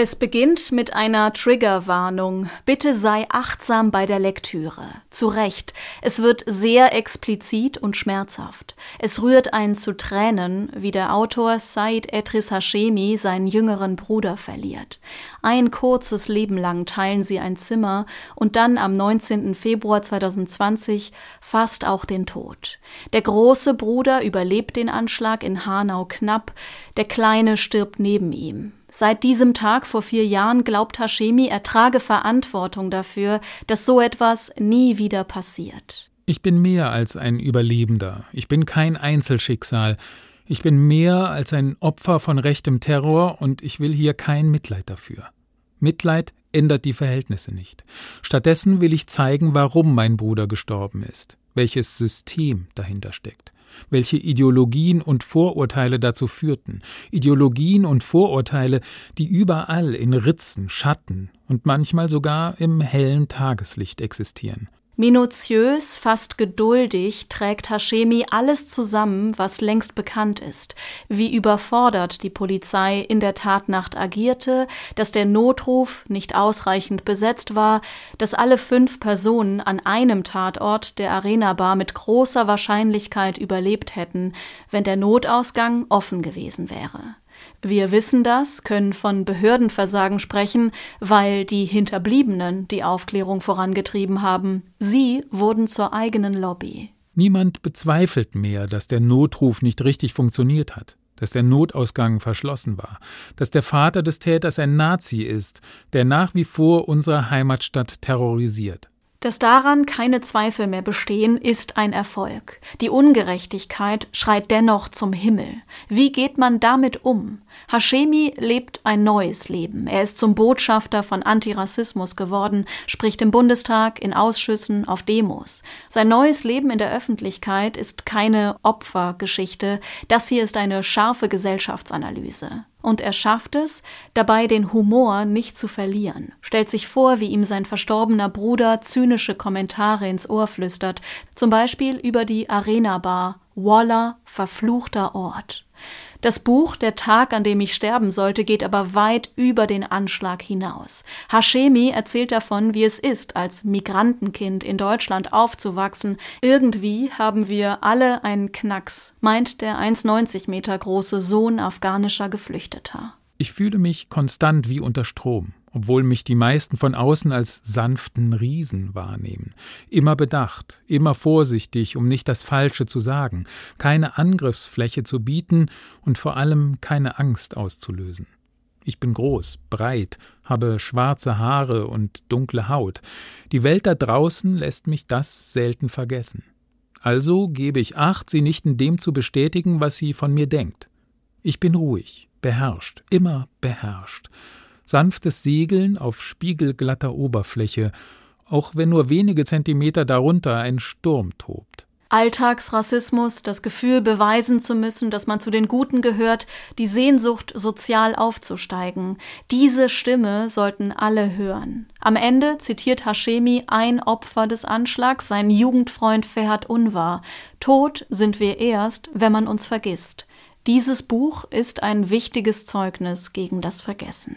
Es beginnt mit einer Triggerwarnung. Bitte sei achtsam bei der Lektüre. Zu Recht. Es wird sehr explizit und schmerzhaft. Es rührt einen zu Tränen, wie der Autor Said Etris Hashemi seinen jüngeren Bruder verliert. Ein kurzes Leben lang teilen sie ein Zimmer und dann am 19. Februar 2020 fast auch den Tod. Der große Bruder überlebt den Anschlag in Hanau knapp, der kleine stirbt neben ihm. Seit diesem Tag vor vier Jahren glaubt Hashemi, er trage Verantwortung dafür, dass so etwas nie wieder passiert. Ich bin mehr als ein Überlebender. Ich bin kein Einzelschicksal. Ich bin mehr als ein Opfer von rechtem Terror und ich will hier kein Mitleid dafür. Mitleid ändert die Verhältnisse nicht. Stattdessen will ich zeigen, warum mein Bruder gestorben ist, welches System dahinter steckt welche Ideologien und Vorurteile dazu führten, Ideologien und Vorurteile, die überall in Ritzen, Schatten und manchmal sogar im hellen Tageslicht existieren. Minutiös, fast geduldig trägt Hashemi alles zusammen, was längst bekannt ist, wie überfordert die Polizei in der Tatnacht agierte, dass der Notruf nicht ausreichend besetzt war, dass alle fünf Personen an einem Tatort der Arena Bar mit großer Wahrscheinlichkeit überlebt hätten, wenn der Notausgang offen gewesen wäre. Wir wissen das, können von Behördenversagen sprechen, weil die Hinterbliebenen die Aufklärung vorangetrieben haben. Sie wurden zur eigenen Lobby. Niemand bezweifelt mehr, dass der Notruf nicht richtig funktioniert hat, dass der Notausgang verschlossen war, dass der Vater des Täters ein Nazi ist, der nach wie vor unsere Heimatstadt terrorisiert. Dass daran keine Zweifel mehr bestehen, ist ein Erfolg. Die Ungerechtigkeit schreit dennoch zum Himmel. Wie geht man damit um? Hashemi lebt ein neues Leben. Er ist zum Botschafter von Antirassismus geworden, spricht im Bundestag, in Ausschüssen, auf Demos. Sein neues Leben in der Öffentlichkeit ist keine Opfergeschichte. Das hier ist eine scharfe Gesellschaftsanalyse. Und er schafft es, dabei den Humor nicht zu verlieren, stellt sich vor, wie ihm sein verstorbener Bruder zynische Kommentare ins Ohr flüstert, zum Beispiel über die Arena Bar, Waller, verfluchter Ort. Das Buch Der Tag, an dem ich sterben sollte, geht aber weit über den Anschlag hinaus. Hashemi erzählt davon, wie es ist, als Migrantenkind in Deutschland aufzuwachsen. Irgendwie haben wir alle einen Knacks, meint der 1,90 Meter große Sohn afghanischer Geflüchteter. Ich fühle mich konstant wie unter Strom obwohl mich die meisten von außen als sanften Riesen wahrnehmen. Immer bedacht, immer vorsichtig, um nicht das Falsche zu sagen, keine Angriffsfläche zu bieten und vor allem keine Angst auszulösen. Ich bin groß, breit, habe schwarze Haare und dunkle Haut. Die Welt da draußen lässt mich das selten vergessen. Also gebe ich Acht, sie nicht in dem zu bestätigen, was sie von mir denkt. Ich bin ruhig, beherrscht, immer beherrscht sanftes Segeln auf spiegelglatter Oberfläche, auch wenn nur wenige Zentimeter darunter ein Sturm tobt. Alltagsrassismus, das Gefühl beweisen zu müssen, dass man zu den Guten gehört, die Sehnsucht, sozial aufzusteigen. Diese Stimme sollten alle hören. Am Ende zitiert Hashemi ein Opfer des Anschlags, sein Jugendfreund Ferhat Unvar. Tot sind wir erst, wenn man uns vergisst. Dieses Buch ist ein wichtiges Zeugnis gegen das Vergessen.